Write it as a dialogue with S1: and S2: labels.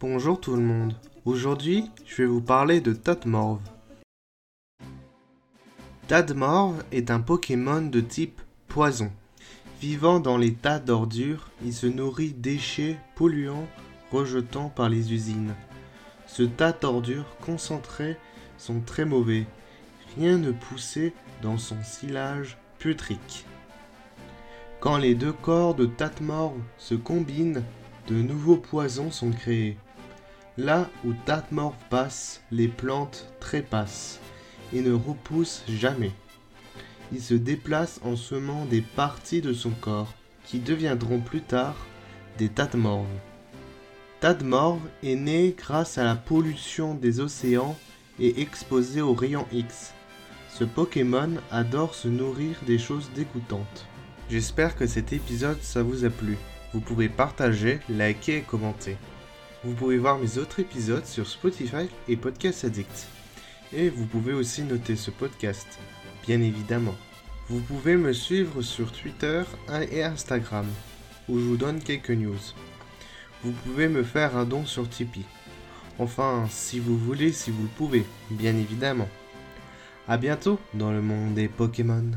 S1: Bonjour tout le monde. Aujourd'hui, je vais vous parler de Tadmorv. Tadmorv est un Pokémon de type poison. Vivant dans les tas d'ordures, il se nourrit déchets polluants rejetant par les usines. Ce tas d'ordures concentrées sont très mauvais. Rien ne poussait dans son silage putrique. Quand les deux corps de Tatmorv se combinent, de nouveaux poisons sont créés. Là où Tatmorv passe, les plantes trépassent et ne repoussent jamais. Il se déplace en semant des parties de son corps qui deviendront plus tard des Tatmorves. Tadmorv est né grâce à la pollution des océans et exposé aux rayons X. Ce Pokémon adore se nourrir des choses dégoûtantes. J'espère que cet épisode ça vous a plu. Vous pouvez partager, liker et commenter. Vous pouvez voir mes autres épisodes sur Spotify et Podcast Addict. Et vous pouvez aussi noter ce podcast, bien évidemment. Vous pouvez me suivre sur Twitter et Instagram, où je vous donne quelques news. Vous pouvez me faire un don sur Tipeee. Enfin, si vous voulez, si vous le pouvez, bien évidemment. A bientôt dans le monde des Pokémon.